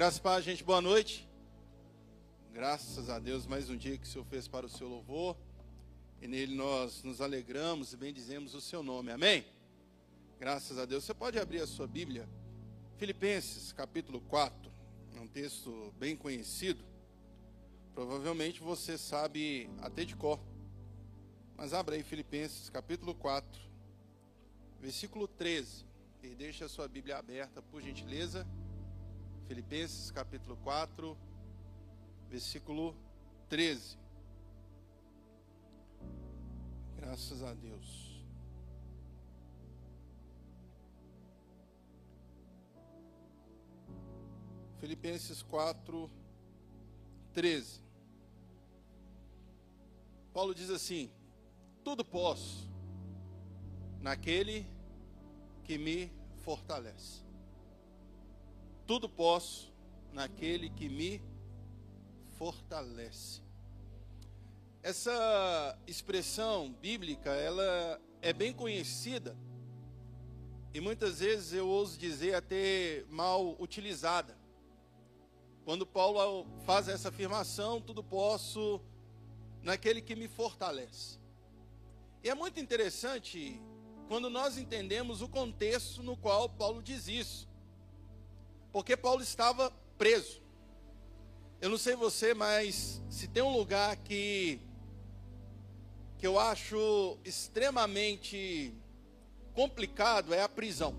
Graças a Deus, gente, boa noite. Graças a Deus, mais um dia que o Senhor fez para o seu louvor. E nele nós nos alegramos e bendizemos o seu nome. Amém? Graças a Deus. Você pode abrir a sua Bíblia. Filipenses, capítulo 4. É um texto bem conhecido. Provavelmente você sabe até de cor. Mas abra aí Filipenses, capítulo 4, versículo 13. E deixe a sua Bíblia aberta, por gentileza. Filipenses capítulo 4, versículo 13. Graças a Deus. Filipenses 4, 13. Paulo diz assim: Tudo posso naquele que me fortalece. Tudo posso naquele que me fortalece. Essa expressão bíblica, ela é bem conhecida e muitas vezes eu ouso dizer até mal utilizada. Quando Paulo faz essa afirmação, tudo posso naquele que me fortalece. E é muito interessante quando nós entendemos o contexto no qual Paulo diz isso. Porque Paulo estava preso. Eu não sei você, mas se tem um lugar que que eu acho extremamente complicado é a prisão.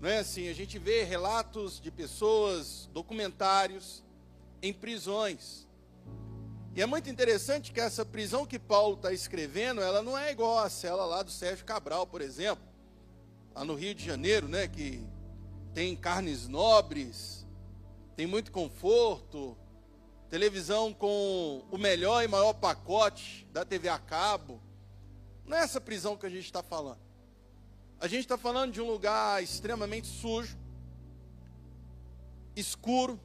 Não é assim, a gente vê relatos de pessoas, documentários em prisões. E é muito interessante que essa prisão que Paulo está escrevendo, ela não é igual a cela lá do Sérgio Cabral, por exemplo, lá no Rio de Janeiro, né, que tem carnes nobres, tem muito conforto, televisão com o melhor e maior pacote da TV a cabo. Não é essa prisão que a gente está falando. A gente está falando de um lugar extremamente sujo, escuro,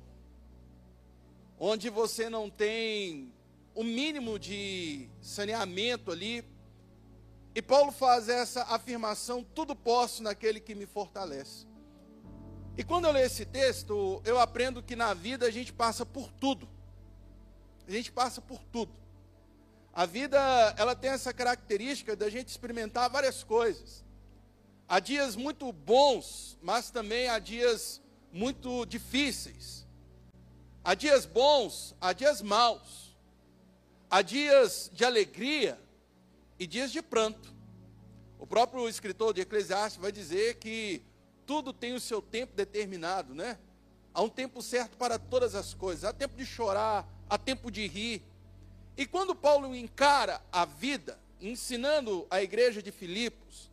onde você não tem o mínimo de saneamento ali. E Paulo faz essa afirmação: tudo posso naquele que me fortalece. E quando eu leio esse texto, eu aprendo que na vida a gente passa por tudo. A gente passa por tudo. A vida, ela tem essa característica da gente experimentar várias coisas. Há dias muito bons, mas também há dias muito difíceis. Há dias bons, há dias maus. Há dias de alegria e dias de pranto. O próprio escritor de Eclesiastes vai dizer que tudo tem o seu tempo determinado, né? Há um tempo certo para todas as coisas. Há tempo de chorar, há tempo de rir. E quando Paulo encara a vida, ensinando a igreja de Filipos,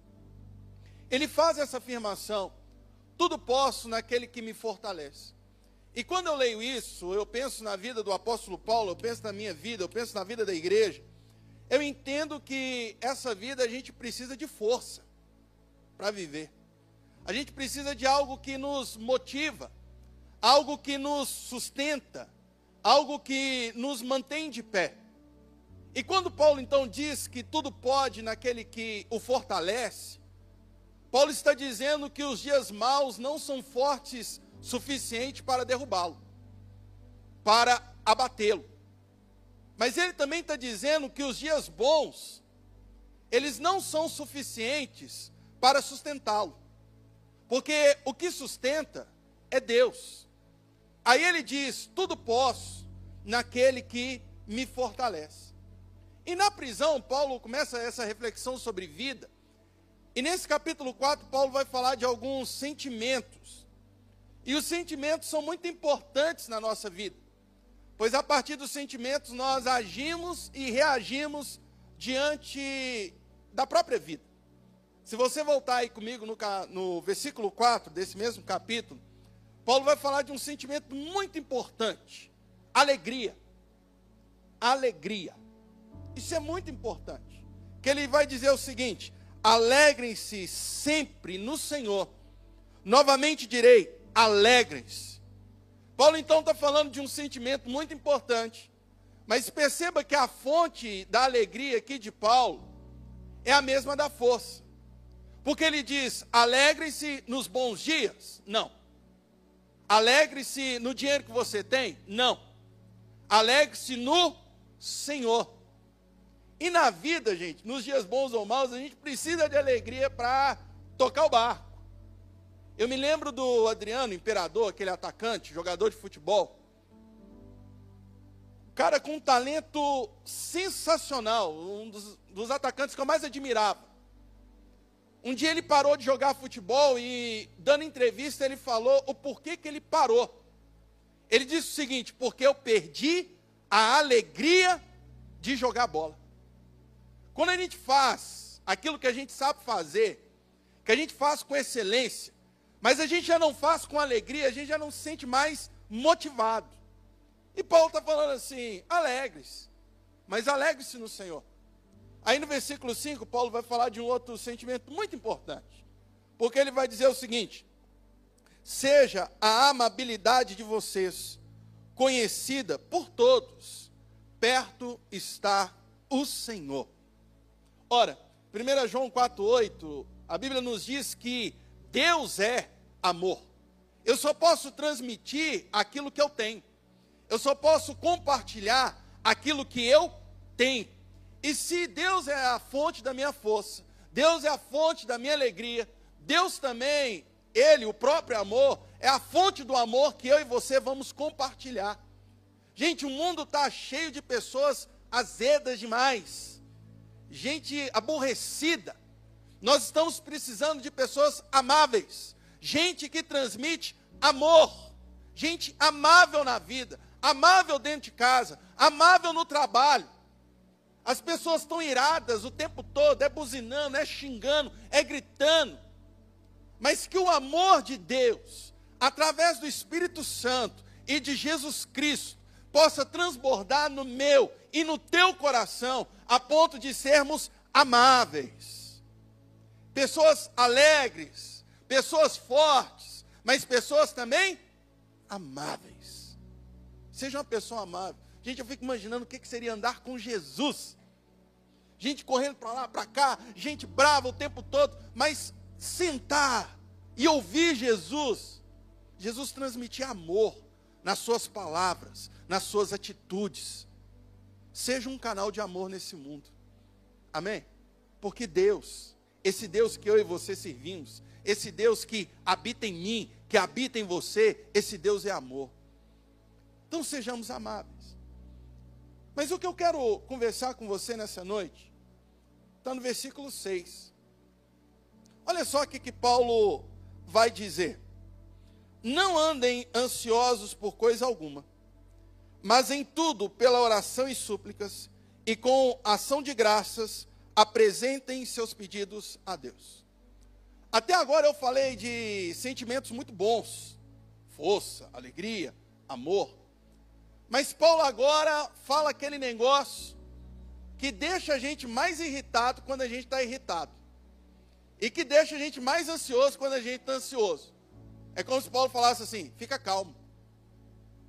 ele faz essa afirmação: tudo posso naquele que me fortalece. E quando eu leio isso, eu penso na vida do apóstolo Paulo, eu penso na minha vida, eu penso na vida da igreja. Eu entendo que essa vida a gente precisa de força para viver. A gente precisa de algo que nos motiva, algo que nos sustenta, algo que nos mantém de pé. E quando Paulo então diz que tudo pode naquele que o fortalece, Paulo está dizendo que os dias maus não são fortes suficiente para derrubá-lo, para abatê-lo. Mas ele também está dizendo que os dias bons, eles não são suficientes para sustentá-lo. Porque o que sustenta é Deus. Aí ele diz: Tudo posso naquele que me fortalece. E na prisão, Paulo começa essa reflexão sobre vida. E nesse capítulo 4, Paulo vai falar de alguns sentimentos. E os sentimentos são muito importantes na nossa vida. Pois a partir dos sentimentos nós agimos e reagimos diante da própria vida. Se você voltar aí comigo no, no versículo 4 desse mesmo capítulo, Paulo vai falar de um sentimento muito importante: alegria. Alegria. Isso é muito importante. Que ele vai dizer o seguinte: alegrem-se sempre no Senhor. Novamente direi: alegrem-se. Paulo então está falando de um sentimento muito importante. Mas perceba que a fonte da alegria aqui de Paulo é a mesma da força. Porque ele diz: alegrem-se nos bons dias? Não. Alegre-se no dinheiro que você tem? Não. Alegre-se no Senhor. E na vida, gente, nos dias bons ou maus, a gente precisa de alegria para tocar o barco. Eu me lembro do Adriano, imperador, aquele atacante, jogador de futebol. Cara com um talento sensacional, um dos, dos atacantes que eu mais admirava. Um dia ele parou de jogar futebol e, dando entrevista, ele falou o porquê que ele parou. Ele disse o seguinte: porque eu perdi a alegria de jogar bola. Quando a gente faz aquilo que a gente sabe fazer, que a gente faz com excelência, mas a gente já não faz com alegria, a gente já não se sente mais motivado. E Paulo está falando assim: alegres, mas alegre-se no Senhor. Aí no versículo 5, Paulo vai falar de um outro sentimento muito importante. Porque ele vai dizer o seguinte: seja a amabilidade de vocês conhecida por todos, perto está o Senhor. Ora, 1 João 4,8, a Bíblia nos diz que Deus é amor. Eu só posso transmitir aquilo que eu tenho. Eu só posso compartilhar aquilo que eu tenho. E se Deus é a fonte da minha força, Deus é a fonte da minha alegria, Deus também, Ele, o próprio amor, é a fonte do amor que eu e você vamos compartilhar. Gente, o mundo está cheio de pessoas azedas demais, gente aborrecida. Nós estamos precisando de pessoas amáveis, gente que transmite amor, gente amável na vida, amável dentro de casa, amável no trabalho. As pessoas estão iradas o tempo todo, é buzinando, é xingando, é gritando. Mas que o amor de Deus, através do Espírito Santo e de Jesus Cristo, possa transbordar no meu e no teu coração, a ponto de sermos amáveis. Pessoas alegres, pessoas fortes, mas pessoas também amáveis. Seja uma pessoa amável. Gente, eu fico imaginando o que seria andar com Jesus. Gente correndo para lá, para cá, gente brava o tempo todo, mas sentar e ouvir Jesus. Jesus transmitia amor nas suas palavras, nas suas atitudes. Seja um canal de amor nesse mundo. Amém? Porque Deus, esse Deus que eu e você servimos, esse Deus que habita em mim, que habita em você, esse Deus é amor. Então sejamos amáveis. Mas o que eu quero conversar com você nessa noite está no versículo 6. Olha só o que, que Paulo vai dizer. Não andem ansiosos por coisa alguma, mas em tudo, pela oração e súplicas, e com ação de graças, apresentem seus pedidos a Deus. Até agora eu falei de sentimentos muito bons: força, alegria, amor. Mas Paulo agora fala aquele negócio que deixa a gente mais irritado quando a gente está irritado. E que deixa a gente mais ansioso quando a gente está ansioso. É como se Paulo falasse assim: fica calmo.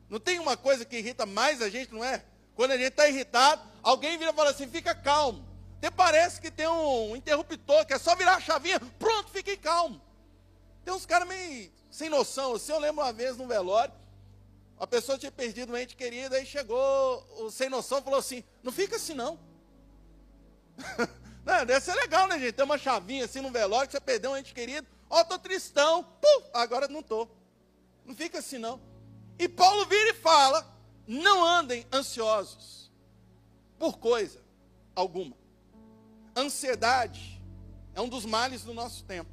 Não tem uma coisa que irrita mais a gente, não é? Quando a gente está irritado, alguém vira e fala assim: fica calmo. Até parece que tem um interruptor, que é só virar a chavinha, pronto, fiquei calmo. Tem uns caras meio sem noção. Assim, eu lembro uma vez num velório, a pessoa tinha perdido um ente querido, aí chegou o sem noção falou assim: não fica assim não. não. Deve ser legal, né, gente? Tem uma chavinha assim no velório que você perdeu um ente querido. Ó, oh, tô tristão. Puf, agora não tô. Não fica assim não. E Paulo vira e fala: não andem ansiosos por coisa alguma. Ansiedade é um dos males do nosso tempo.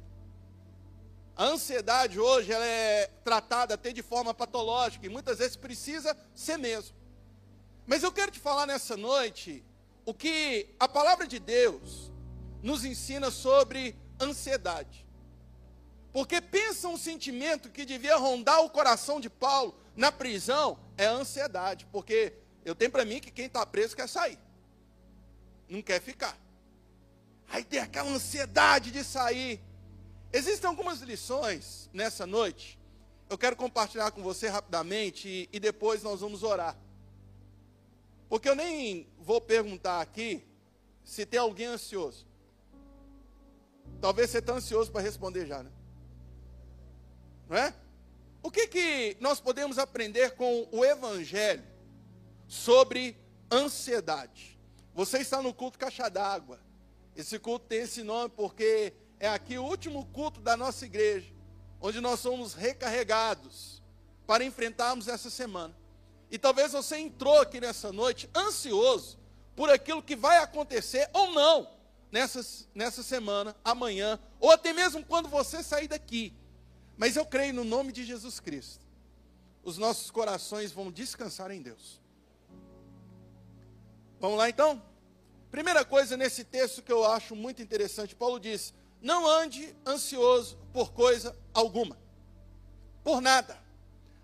A ansiedade hoje ela é tratada até de forma patológica e muitas vezes precisa ser mesmo. Mas eu quero te falar nessa noite o que a palavra de Deus nos ensina sobre ansiedade. Porque pensa um sentimento que devia rondar o coração de Paulo na prisão é a ansiedade. Porque eu tenho para mim que quem está preso quer sair, não quer ficar. Aí tem aquela ansiedade de sair. Existem algumas lições nessa noite. Eu quero compartilhar com você rapidamente e, e depois nós vamos orar. Porque eu nem vou perguntar aqui se tem alguém ansioso. Talvez você está ansioso para responder já, né? Não é? O que, que nós podemos aprender com o Evangelho sobre ansiedade? Você está no culto Caixa d'Água. Esse culto tem esse nome porque é aqui o último culto da nossa igreja, onde nós somos recarregados para enfrentarmos essa semana. E talvez você entrou aqui nessa noite ansioso por aquilo que vai acontecer ou não nessa, nessa semana, amanhã, ou até mesmo quando você sair daqui. Mas eu creio no nome de Jesus Cristo. Os nossos corações vão descansar em Deus. Vamos lá então? Primeira coisa nesse texto que eu acho muito interessante, Paulo diz: não ande ansioso por coisa alguma, por nada,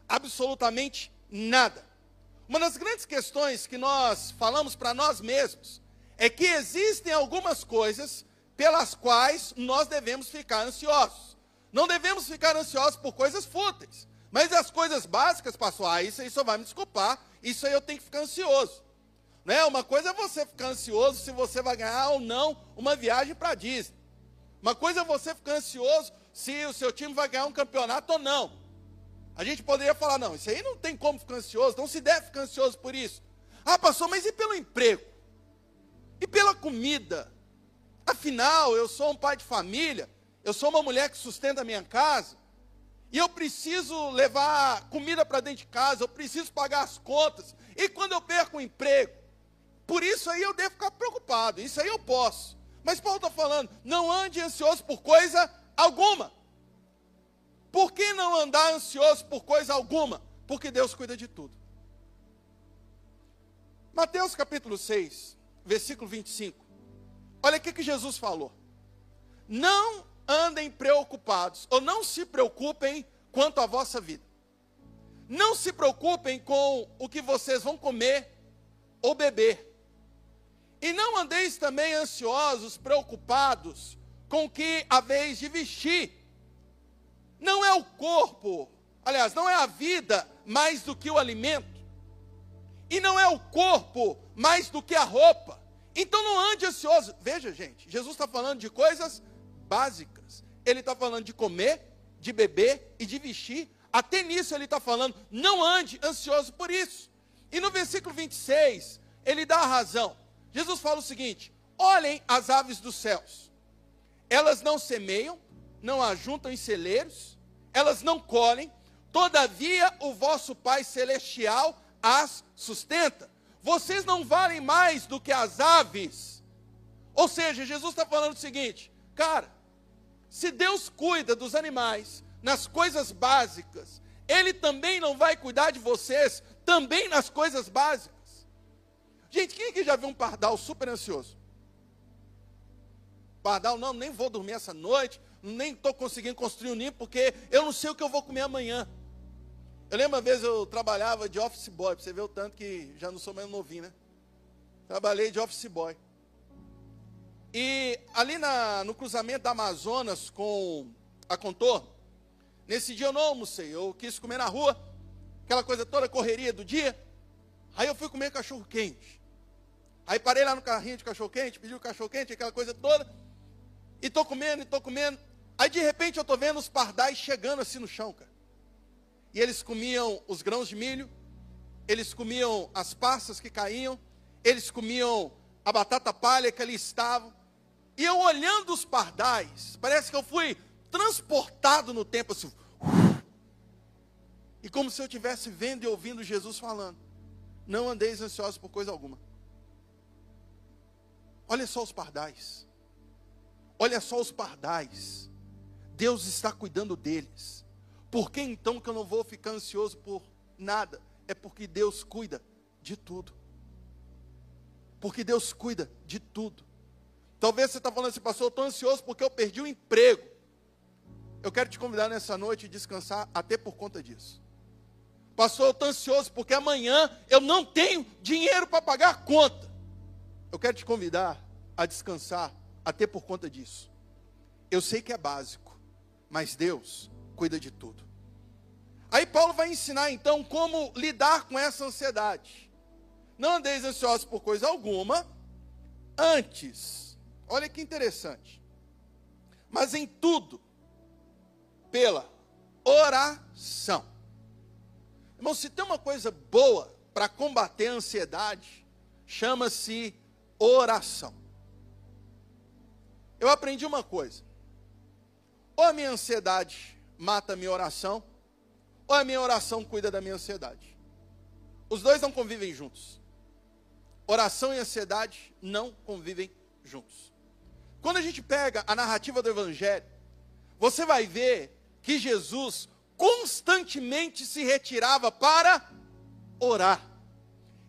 absolutamente nada. Uma das grandes questões que nós falamos para nós mesmos é que existem algumas coisas pelas quais nós devemos ficar ansiosos. Não devemos ficar ansiosos por coisas fúteis, mas as coisas básicas, pastor, ah, isso aí só vai me desculpar, isso aí eu tenho que ficar ansioso. Né? Uma coisa é você ficar ansioso se você vai ganhar ou não uma viagem para Disney. Uma coisa é você ficar ansioso se o seu time vai ganhar um campeonato ou não. A gente poderia falar, não, isso aí não tem como ficar ansioso, não se deve ficar ansioso por isso. Ah, pastor, mas e pelo emprego? E pela comida? Afinal, eu sou um pai de família, eu sou uma mulher que sustenta a minha casa, e eu preciso levar comida para dentro de casa, eu preciso pagar as contas. E quando eu perco o emprego? Por isso aí eu devo ficar preocupado, isso aí eu posso. Mas Paulo está falando, não ande ansioso por coisa alguma. Por que não andar ansioso por coisa alguma? Porque Deus cuida de tudo. Mateus capítulo 6, versículo 25. Olha o que, Jesus falou. Não andem preocupados, ou não se preocupem quanto à vossa vida. Não se preocupem com o que vocês vão comer ou beber e não andeis também ansiosos, preocupados com que haveis de vestir. Não é o corpo, aliás, não é a vida mais do que o alimento. E não é o corpo mais do que a roupa. Então não ande ansioso. Veja, gente, Jesus está falando de coisas básicas. Ele está falando de comer, de beber e de vestir. Até nisso ele está falando, não ande ansioso por isso. E no versículo 26, ele dá a razão. Jesus fala o seguinte: olhem as aves dos céus. Elas não semeiam, não ajuntam em celeiros, elas não colhem, todavia o vosso Pai celestial as sustenta. Vocês não valem mais do que as aves. Ou seja, Jesus está falando o seguinte, cara, se Deus cuida dos animais nas coisas básicas, Ele também não vai cuidar de vocês também nas coisas básicas. Gente, quem aqui já viu um pardal super ansioso? Pardal, não, nem vou dormir essa noite, nem estou conseguindo construir um ninho, porque eu não sei o que eu vou comer amanhã. Eu lembro uma vez eu trabalhava de office boy, para você ver o tanto que já não sou mais novinho, né? Trabalhei de office boy. E ali na, no cruzamento da Amazonas com a Contorno, nesse dia eu não almocei, eu quis comer na rua, aquela coisa toda, correria do dia. Aí eu fui comer cachorro quente. Aí parei lá no carrinho de cachorro-quente, pedi o cachorro-quente, aquela coisa toda. E tô comendo, e tô comendo. Aí de repente eu tô vendo os pardais chegando assim no chão, cara. E eles comiam os grãos de milho, eles comiam as passas que caíam, eles comiam a batata palha que ali estavam. E eu olhando os pardais, parece que eu fui transportado no tempo assim. E como se eu estivesse vendo e ouvindo Jesus falando: Não andeis ansiosos por coisa alguma. Olha só os pardais. Olha só os pardais. Deus está cuidando deles. Por que então que eu não vou ficar ansioso por nada? É porque Deus cuida de tudo. Porque Deus cuida de tudo. Talvez você está falando assim, pastor, eu estou ansioso porque eu perdi o emprego. Eu quero te convidar nessa noite a descansar até por conta disso. Pastor, eu estou ansioso porque amanhã eu não tenho dinheiro para pagar a conta. Eu quero te convidar a descansar até por conta disso. Eu sei que é básico, mas Deus cuida de tudo. Aí Paulo vai ensinar então como lidar com essa ansiedade. Não andeis ansiosos por coisa alguma, antes, olha que interessante, mas em tudo, pela oração. Irmão, se tem uma coisa boa para combater a ansiedade, chama-se oração. Eu aprendi uma coisa: ou a minha ansiedade mata a minha oração, ou a minha oração cuida da minha ansiedade. Os dois não convivem juntos. Oração e ansiedade não convivem juntos. Quando a gente pega a narrativa do Evangelho, você vai ver que Jesus constantemente se retirava para orar.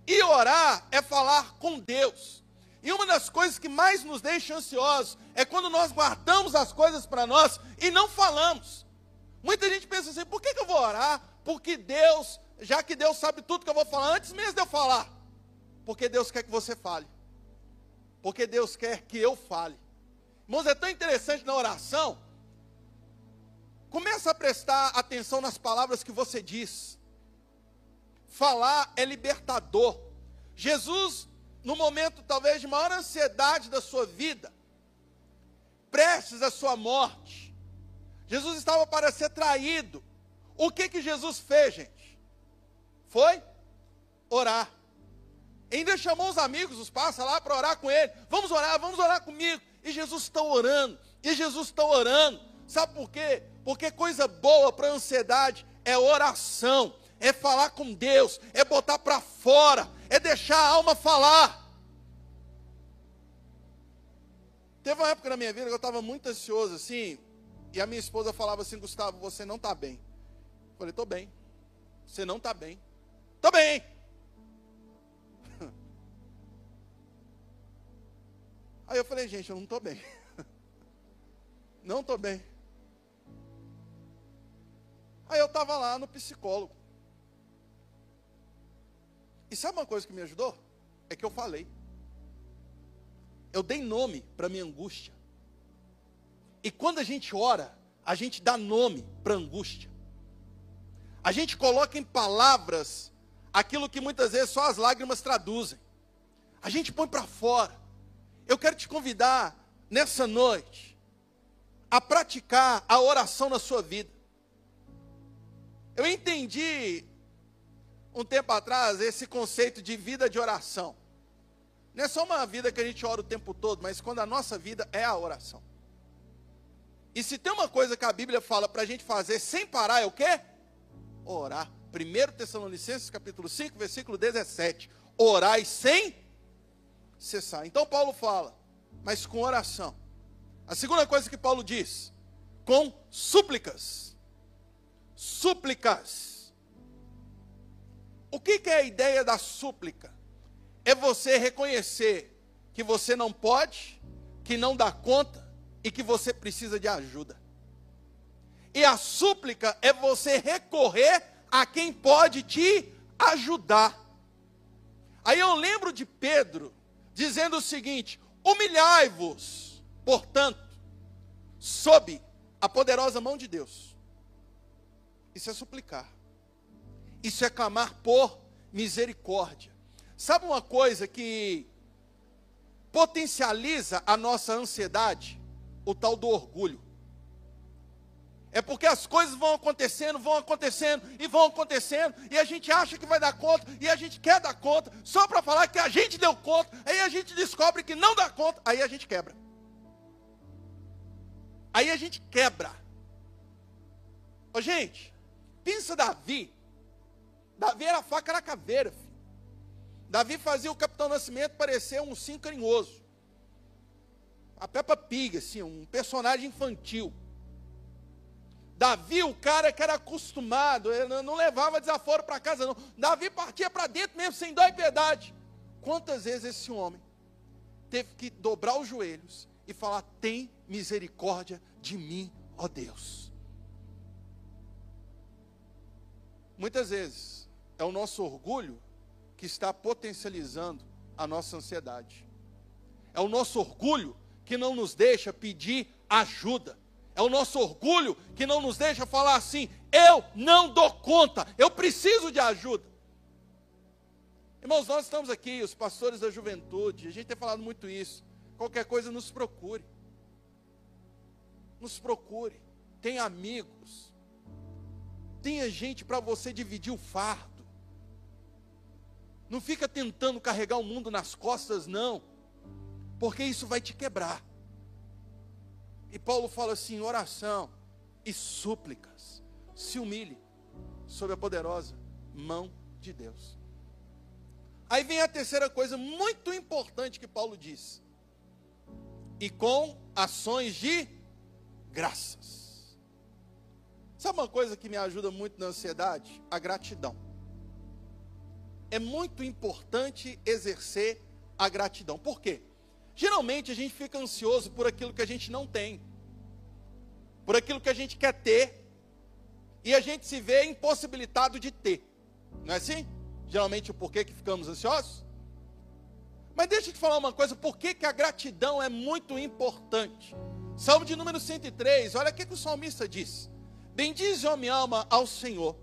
E orar é falar com Deus. E uma das coisas que mais nos deixa ansiosos é quando nós guardamos as coisas para nós e não falamos. Muita gente pensa assim: por que, que eu vou orar? Porque Deus, já que Deus sabe tudo que eu vou falar antes mesmo de eu falar. Porque Deus quer que você fale. Porque Deus quer que eu fale. Irmãos, é tão interessante na oração. Começa a prestar atenção nas palavras que você diz. Falar é libertador. Jesus no momento talvez de maior ansiedade da sua vida, prestes à sua morte, Jesus estava para ser traído. O que que Jesus fez, gente? Foi orar. Ainda chamou os amigos, os passa lá para orar com ele. Vamos orar, vamos orar comigo. E Jesus está orando. E Jesus está orando. Sabe por quê? Porque coisa boa para a ansiedade é oração, é falar com Deus, é botar para fora, é deixar a alma falar. Teve uma época na minha vida que eu estava muito ansioso assim, e a minha esposa falava assim: Gustavo, você não está bem. Eu falei: estou bem. Você não está bem. Estou bem. Aí eu falei: gente, eu não estou bem. Não estou bem. Aí eu estava lá no psicólogo. E sabe uma coisa que me ajudou? É que eu falei. Eu dei nome para minha angústia. E quando a gente ora, a gente dá nome para angústia. A gente coloca em palavras aquilo que muitas vezes só as lágrimas traduzem. A gente põe para fora. Eu quero te convidar nessa noite a praticar a oração na sua vida. Eu entendi um tempo atrás esse conceito de vida de oração. Não é só uma vida que a gente ora o tempo todo, mas quando a nossa vida é a oração. E se tem uma coisa que a Bíblia fala para a gente fazer sem parar, é o quê? Orar. 1 Tessalonicenses capítulo 5, versículo 17. Orai sem cessar. Então Paulo fala, mas com oração. A segunda coisa que Paulo diz, com súplicas. Súplicas. O que, que é a ideia da súplica? É você reconhecer que você não pode, que não dá conta e que você precisa de ajuda. E a súplica é você recorrer a quem pode te ajudar. Aí eu lembro de Pedro dizendo o seguinte: humilhai-vos, portanto, sob a poderosa mão de Deus. Isso é suplicar. Isso é clamar por misericórdia. Sabe uma coisa que potencializa a nossa ansiedade? O tal do orgulho. É porque as coisas vão acontecendo, vão acontecendo e vão acontecendo, e a gente acha que vai dar conta, e a gente quer dar conta, só para falar que a gente deu conta, aí a gente descobre que não dá conta, aí a gente quebra. Aí a gente quebra. Ô gente, pensa Davi, Davi era faca na caveira. Filho. Davi fazia o Capitão Nascimento parecer um sim carinhoso. A Peppa Pig, assim, um personagem infantil. Davi, o cara que era acostumado, não levava desaforo para casa, não. Davi partia para dentro mesmo, sem dó e piedade. Quantas vezes esse homem teve que dobrar os joelhos e falar: Tem misericórdia de mim, ó Deus. Muitas vezes, é o nosso orgulho que está potencializando a nossa ansiedade. É o nosso orgulho que não nos deixa pedir ajuda. É o nosso orgulho que não nos deixa falar assim: eu não dou conta, eu preciso de ajuda. Irmãos, nós estamos aqui, os pastores da juventude, a gente tem falado muito isso. Qualquer coisa, nos procure. Nos procure. Tem amigos. tenha gente para você dividir o fardo. Não fica tentando carregar o mundo nas costas, não, porque isso vai te quebrar. E Paulo fala assim: oração e súplicas, se humilhe sob a poderosa mão de Deus. Aí vem a terceira coisa muito importante que Paulo diz: e com ações de graças. Sabe uma coisa que me ajuda muito na ansiedade? A gratidão. É muito importante exercer a gratidão. Por quê? Geralmente a gente fica ansioso por aquilo que a gente não tem, por aquilo que a gente quer ter, e a gente se vê impossibilitado de ter. Não é assim? Geralmente o porquê que ficamos ansiosos? Mas deixa eu te falar uma coisa, por que, que a gratidão é muito importante? Salmo de número 103, olha o que, que o salmista diz. Bendize, ó minha alma, ao Senhor,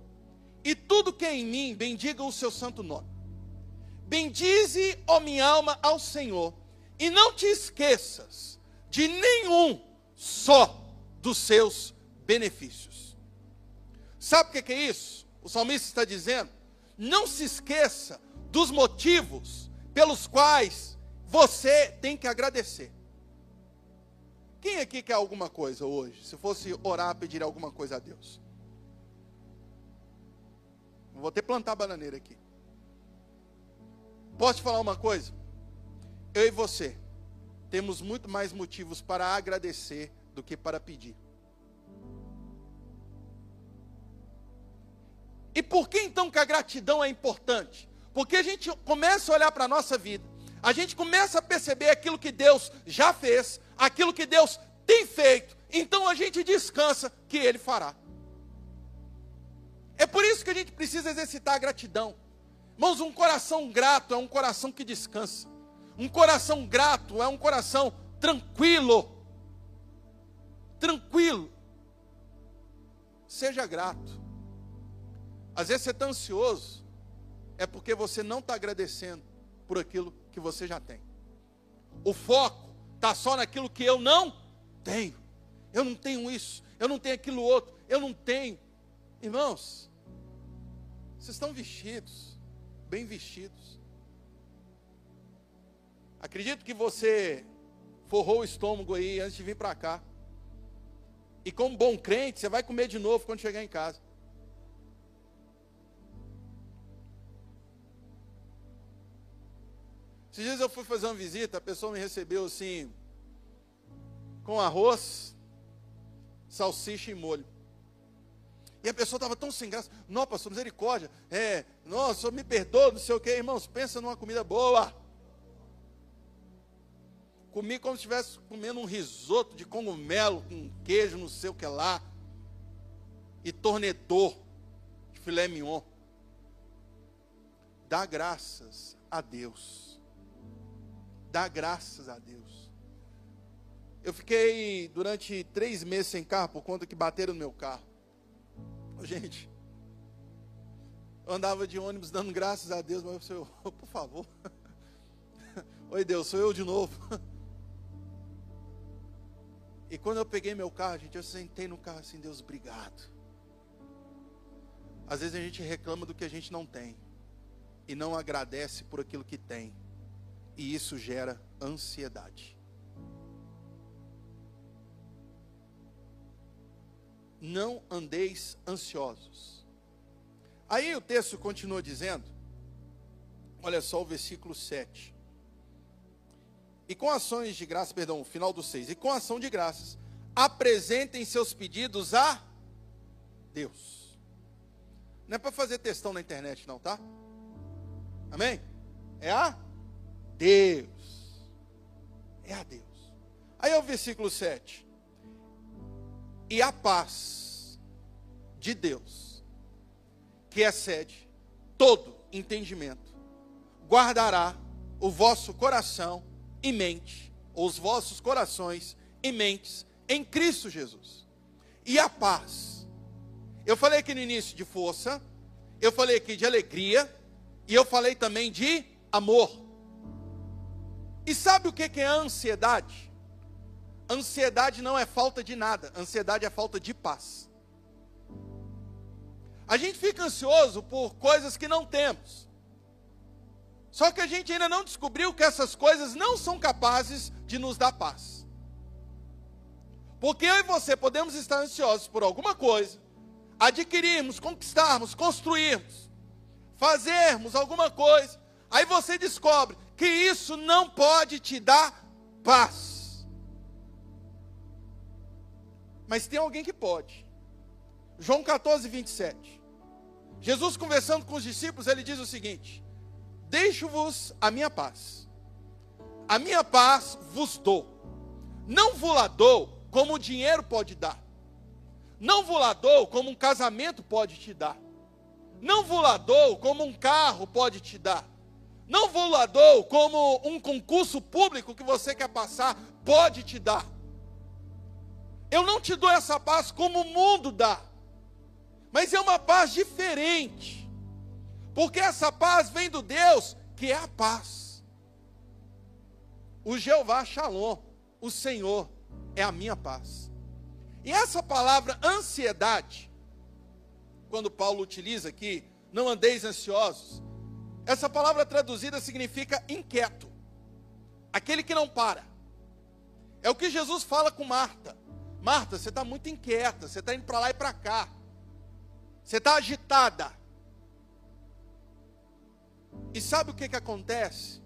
e tudo que é em mim, bendiga o seu santo nome. Bendize, ó minha alma, ao Senhor, e não te esqueças de nenhum só dos seus benefícios. Sabe o que, que é isso? O salmista está dizendo: não se esqueça dos motivos pelos quais você tem que agradecer. Quem aqui quer alguma coisa hoje? Se fosse orar, pedir alguma coisa a Deus. Vou ter plantar bananeira aqui. Posso te falar uma coisa? Eu e você temos muito mais motivos para agradecer do que para pedir. E por que então que a gratidão é importante? Porque a gente começa a olhar para a nossa vida, a gente começa a perceber aquilo que Deus já fez, aquilo que Deus tem feito, então a gente descansa que Ele fará. É por isso que a gente precisa exercitar a gratidão. Irmãos, um coração grato é um coração que descansa. Um coração grato é um coração tranquilo. Tranquilo. Seja grato. Às vezes você está ansioso, é porque você não está agradecendo por aquilo que você já tem. O foco está só naquilo que eu não tenho. Eu não tenho isso, eu não tenho aquilo outro, eu não tenho. Irmãos, vocês estão vestidos, bem vestidos. Acredito que você forrou o estômago aí antes de vir para cá. E como bom crente, você vai comer de novo quando chegar em casa. Esses dias eu fui fazer uma visita, a pessoa me recebeu assim, com arroz, salsicha e molho. E a pessoa estava tão sem graça. Não, pastor, misericórdia. É, nossa, me perdoa, não sei o que. Irmãos, pensa numa comida boa. Comi como se estivesse comendo um risoto de cogumelo com queijo, não sei o que lá. E tornedor de filé mignon. Dá graças a Deus Dá graças a Deus. Eu fiquei durante três meses sem carro por conta que bateram no meu carro. Gente, eu andava de ônibus dando graças a Deus, mas eu, por favor. Oi Deus, sou eu de novo. E quando eu peguei meu carro, gente, eu sentei no carro assim, Deus, obrigado. Às vezes a gente reclama do que a gente não tem e não agradece por aquilo que tem e isso gera ansiedade. Não andeis ansiosos. Aí o texto continua dizendo, olha só o versículo 7. E com ações de graça, perdão, o final do 6. E com ação de graças, apresentem seus pedidos a Deus. Não é para fazer testão na internet, não, tá? Amém? É a Deus. É a Deus. Aí é o versículo 7. E a paz de Deus, que excede todo entendimento, guardará o vosso coração e mente, os vossos corações e mentes em Cristo Jesus. E a paz. Eu falei aqui no início de força, eu falei aqui de alegria, e eu falei também de amor. E sabe o que é ansiedade? Ansiedade não é falta de nada, ansiedade é falta de paz. A gente fica ansioso por coisas que não temos. Só que a gente ainda não descobriu que essas coisas não são capazes de nos dar paz. Porque eu e você podemos estar ansiosos por alguma coisa, adquirirmos, conquistarmos, construirmos, fazermos alguma coisa, aí você descobre que isso não pode te dar paz. Mas tem alguém que pode. João 14, 27. Jesus conversando com os discípulos, ele diz o seguinte: Deixo-vos a minha paz. A minha paz vos dou. Não vos la dou como o dinheiro pode dar. Não vos la dou como um casamento pode te dar. Não vos la dou como um carro pode te dar. Não vos la dou como um concurso público que você quer passar pode te dar. Eu não te dou essa paz como o mundo dá. Mas é uma paz diferente. Porque essa paz vem do Deus que é a paz. O Jeová Shalom, o Senhor, é a minha paz. E essa palavra ansiedade, quando Paulo utiliza aqui, não andeis ansiosos, essa palavra traduzida significa inquieto, aquele que não para. É o que Jesus fala com Marta. Marta, você está muito inquieta, você está indo para lá e para cá, você está agitada. E sabe o que, que acontece?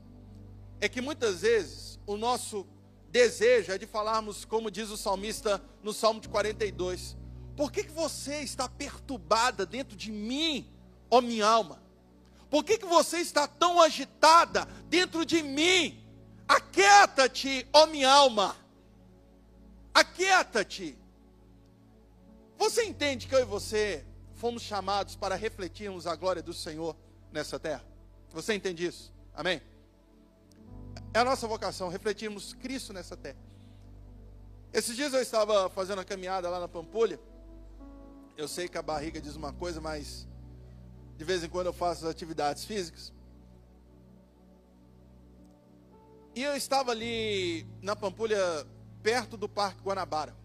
É que muitas vezes o nosso desejo é de falarmos, como diz o salmista no Salmo de 42, por que, que você está perturbada dentro de mim, ó minha alma? Por que, que você está tão agitada dentro de mim? Aquieta-te, ó minha alma. Aquieta-te. Você entende que eu e você fomos chamados para refletirmos a glória do Senhor nessa terra? Você entende isso? Amém? É a nossa vocação, refletirmos Cristo nessa terra. Esses dias eu estava fazendo a caminhada lá na Pampulha. Eu sei que a barriga diz uma coisa, mas de vez em quando eu faço as atividades físicas. E eu estava ali na Pampulha, perto do Parque Guanabara.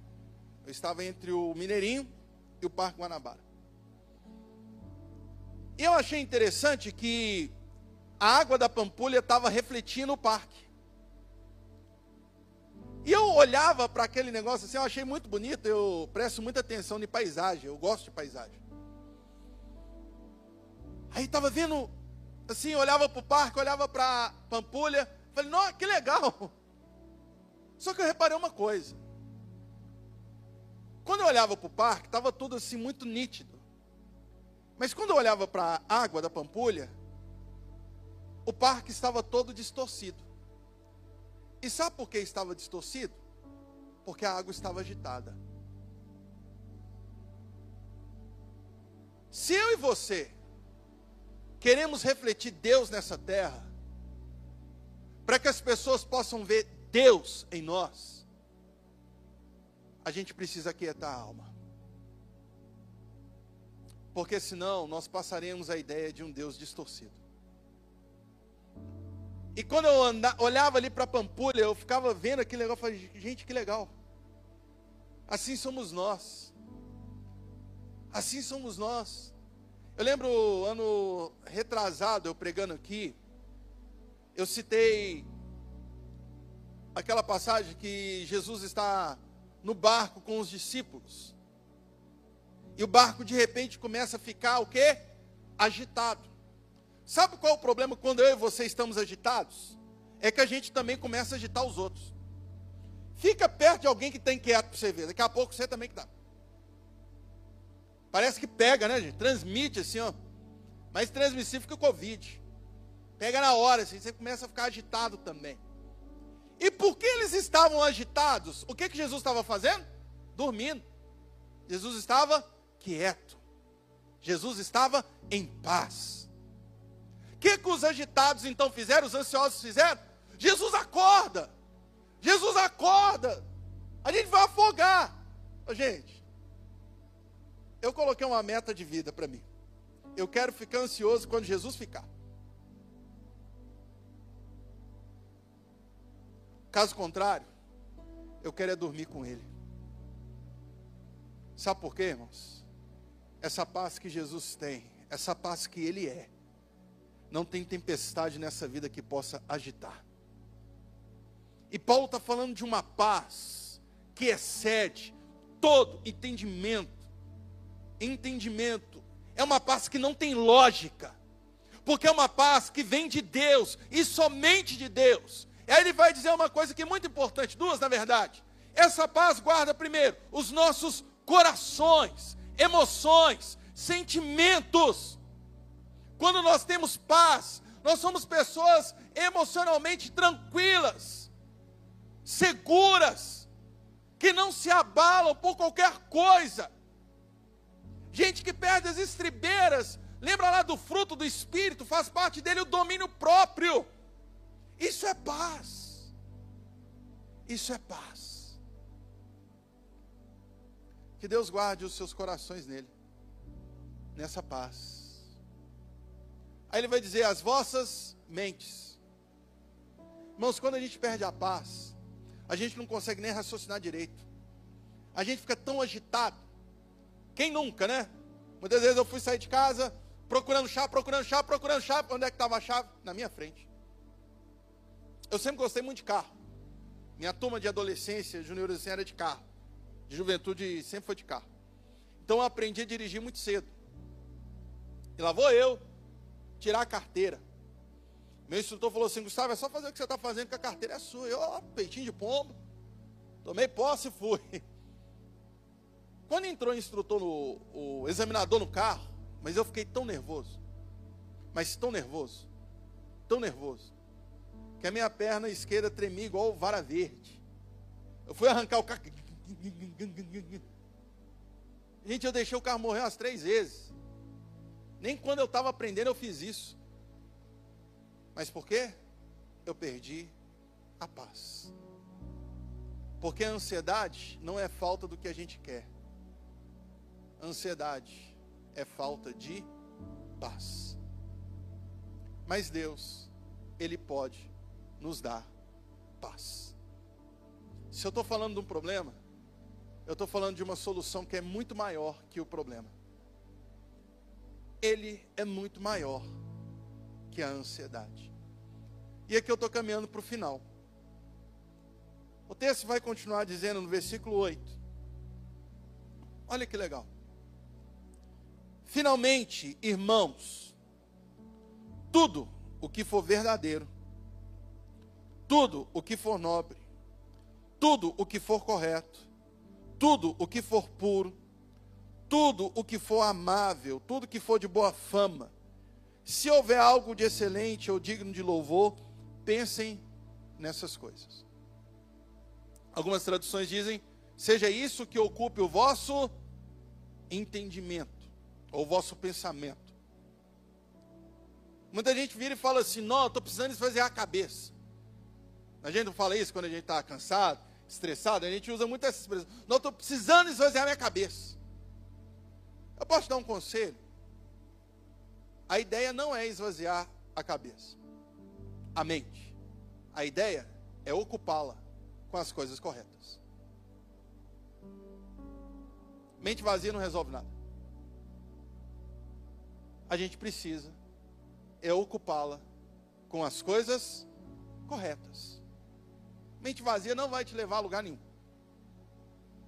Eu estava entre o Mineirinho e o Parque Guanabara. E eu achei interessante que a água da Pampulha estava refletindo o parque. E eu olhava para aquele negócio assim, eu achei muito bonito, eu presto muita atenção em paisagem, eu gosto de paisagem. Aí estava vendo, assim, olhava para o parque, olhava para a Pampulha, falei, nossa, que legal. Só que eu reparei uma coisa. Quando eu olhava para o parque, estava tudo assim muito nítido. Mas quando eu olhava para a água da Pampulha, o parque estava todo distorcido. E sabe por que estava distorcido? Porque a água estava agitada. Se eu e você queremos refletir Deus nessa terra, para que as pessoas possam ver Deus em nós, a gente precisa aquietar a alma. Porque senão nós passaremos a ideia de um Deus distorcido. E quando eu andava, olhava ali para Pampulha, eu ficava vendo aquele negócio, falei, gente, que legal. Assim somos nós. Assim somos nós. Eu lembro ano retrasado, eu pregando aqui, eu citei aquela passagem que Jesus está no barco com os discípulos. E o barco de repente começa a ficar o quê? Agitado. Sabe qual é o problema quando eu e você estamos agitados? É que a gente também começa a agitar os outros. Fica perto de alguém que está inquieto para você ver. Daqui a pouco você também que está. Parece que pega, né, gente? Transmite assim, ó. Mais transmissível que o Covid. Pega na hora, assim, você começa a ficar agitado também. E por que eles estavam agitados? O que, que Jesus estava fazendo? Dormindo. Jesus estava quieto. Jesus estava em paz. O que, que os agitados então fizeram? Os ansiosos fizeram? Jesus acorda. Jesus acorda. A gente vai afogar. Gente, eu coloquei uma meta de vida para mim. Eu quero ficar ansioso quando Jesus ficar. Caso contrário, eu quero é dormir com Ele. Sabe por quê, irmãos? essa paz que Jesus tem, essa paz que Ele é, não tem tempestade nessa vida que possa agitar. E Paulo está falando de uma paz que excede todo entendimento. Entendimento. É uma paz que não tem lógica. Porque é uma paz que vem de Deus e somente de Deus. Aí ele vai dizer uma coisa que é muito importante, duas na verdade. Essa paz guarda primeiro os nossos corações, emoções, sentimentos. Quando nós temos paz, nós somos pessoas emocionalmente tranquilas, seguras, que não se abalam por qualquer coisa. Gente que perde as estribeiras, lembra lá do fruto do espírito, faz parte dele o domínio próprio. Paz. Isso é paz. Que Deus guarde os seus corações nele, nessa paz. Aí ele vai dizer: as vossas mentes. Irmãos, quando a gente perde a paz, a gente não consegue nem raciocinar direito. A gente fica tão agitado. Quem nunca, né? Muitas vezes eu fui sair de casa procurando chave, procurando chave, procurando chave. Onde é que estava a chave? Na minha frente. Eu sempre gostei muito de carro. Minha turma de adolescência, juniores, era de carro. De juventude sempre foi de carro. Então eu aprendi a dirigir muito cedo. E lá vou eu tirar a carteira. Meu instrutor falou assim: Gustavo, é só fazer o que você está fazendo, que a carteira é sua. Eu, ó, peitinho de pombo. Tomei posse e fui. Quando entrou o instrutor, no, o examinador no carro, mas eu fiquei tão nervoso. Mas tão nervoso. Tão nervoso que a minha perna esquerda tremia igual vara verde. Eu fui arrancar o carro. Gente, eu deixei o carro morrer umas três vezes. Nem quando eu estava aprendendo eu fiz isso. Mas por quê? Eu perdi a paz. Porque a ansiedade não é falta do que a gente quer. A ansiedade é falta de paz. Mas Deus, Ele pode nos dá paz. Se eu estou falando de um problema, eu estou falando de uma solução que é muito maior que o problema. Ele é muito maior que a ansiedade. E aqui eu estou caminhando para o final. O texto vai continuar dizendo no versículo 8. Olha que legal. Finalmente, irmãos, tudo o que for verdadeiro, tudo o que for nobre, tudo o que for correto, tudo o que for puro, tudo o que for amável, tudo que for de boa fama, se houver algo de excelente ou digno de louvor, pensem nessas coisas. Algumas traduções dizem: seja isso que ocupe o vosso entendimento, ou o vosso pensamento. Muita gente vira e fala assim: não, estou precisando esvaziar a cabeça. A gente não fala isso quando a gente está cansado, estressado, a gente usa muito essa expressão. Não estou precisando esvaziar minha cabeça. Eu posso dar um conselho? A ideia não é esvaziar a cabeça, a mente. A ideia é ocupá-la com as coisas corretas. Mente vazia não resolve nada. A gente precisa é ocupá-la com as coisas corretas. Mente vazia não vai te levar a lugar nenhum.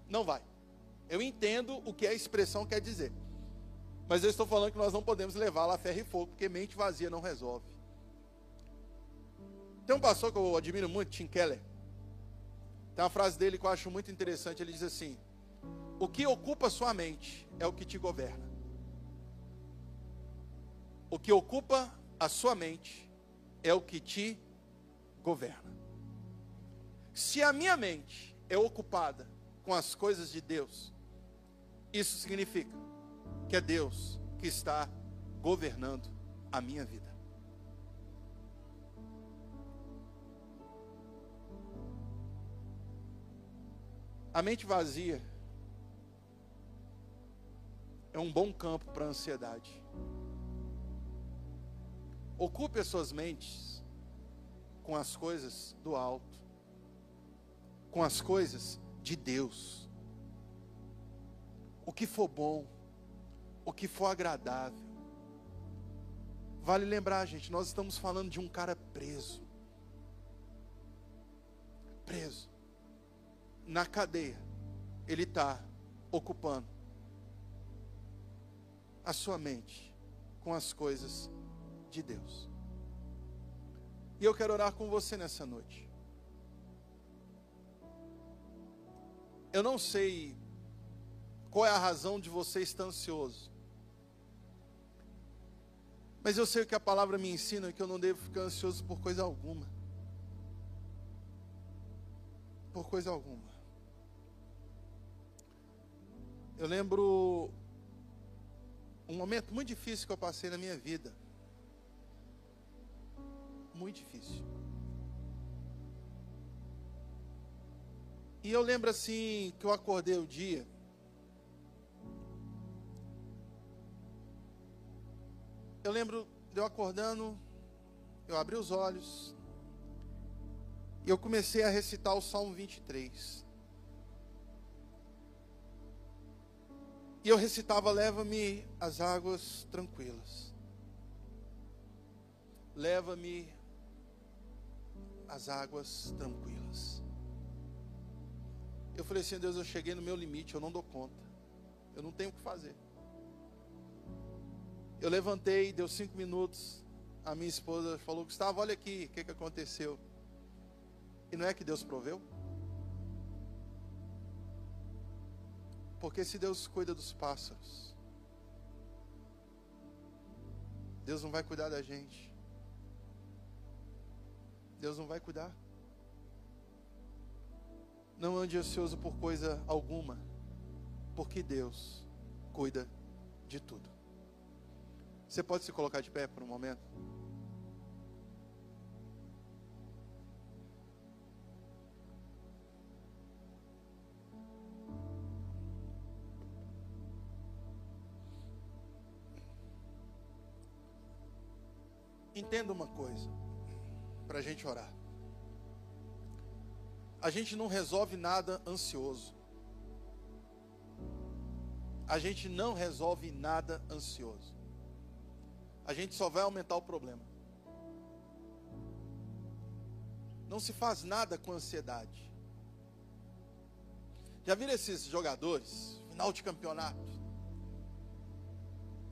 Não vai. Eu entendo o que a expressão quer dizer. Mas eu estou falando que nós não podemos levá-la a ferro e fogo, porque mente vazia não resolve. Tem um pastor que eu admiro muito, Tim Keller. Tem uma frase dele que eu acho muito interessante. Ele diz assim: O que ocupa sua mente é o que te governa. O que ocupa a sua mente é o que te governa. Se a minha mente é ocupada com as coisas de Deus, isso significa que é Deus que está governando a minha vida. A mente vazia é um bom campo para a ansiedade. Ocupe as suas mentes com as coisas do alto com as coisas de Deus. O que for bom, o que for agradável. Vale lembrar, gente, nós estamos falando de um cara preso. Preso. Na cadeia. Ele está ocupando a sua mente com as coisas de Deus. E eu quero orar com você nessa noite. Eu não sei qual é a razão de você estar ansioso. Mas eu sei o que a palavra me ensina, que eu não devo ficar ansioso por coisa alguma. Por coisa alguma. Eu lembro um momento muito difícil que eu passei na minha vida. Muito difícil. E eu lembro assim que eu acordei o dia eu lembro de eu acordando, eu abri os olhos, e eu comecei a recitar o Salmo 23. E eu recitava: Leva-me às águas tranquilas. Leva-me às águas tranquilas. Eu falei assim: Deus, eu cheguei no meu limite, eu não dou conta. Eu não tenho o que fazer. Eu levantei, deu cinco minutos. A minha esposa falou: Gustavo, olha aqui, o que, que aconteceu? E não é que Deus proveu? Porque se Deus cuida dos pássaros, Deus não vai cuidar da gente. Deus não vai cuidar. Não ande ansioso por coisa alguma, porque Deus cuida de tudo. Você pode se colocar de pé por um momento? Entenda uma coisa, para a gente orar. A gente não resolve nada ansioso. A gente não resolve nada ansioso a gente só vai aumentar o problema. Não se faz nada com ansiedade. Já viram esses jogadores? Final de campeonato.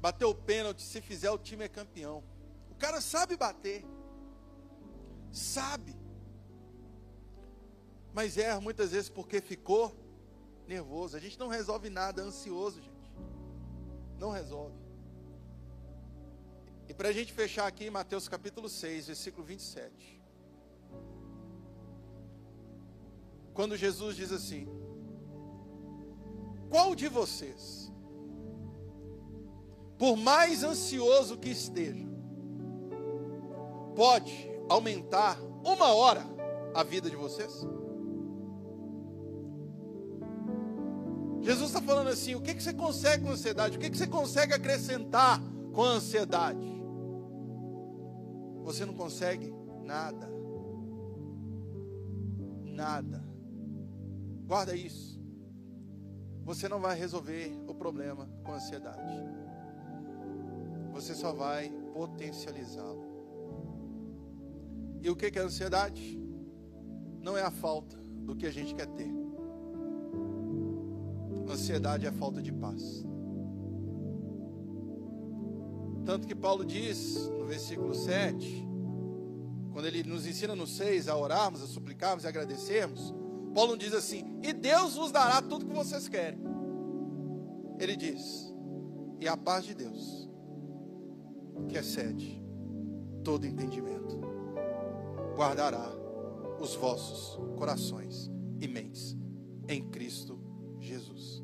Bateu o pênalti, se fizer o time é campeão. O cara sabe bater. Sabe. Mas erra muitas vezes porque ficou nervoso. A gente não resolve nada ansioso, gente. Não resolve. E para a gente fechar aqui, Mateus capítulo 6, versículo 27. Quando Jesus diz assim: Qual de vocês, por mais ansioso que esteja, pode aumentar uma hora a vida de vocês? Jesus está falando assim: o que, que você consegue com ansiedade? O que, que você consegue acrescentar com ansiedade? Você não consegue nada. Nada. Guarda isso. Você não vai resolver o problema com ansiedade. Você só vai potencializá-lo. E o que é ansiedade? Não é a falta do que a gente quer ter. Ansiedade é a falta de paz. Tanto que Paulo diz no versículo 7, quando ele nos ensina no 6 a orarmos, a suplicarmos e agradecermos, Paulo diz assim: E Deus vos dará tudo que vocês querem. Ele diz: E a paz de Deus, que excede todo entendimento, guardará os vossos corações e mentes em Cristo Jesus.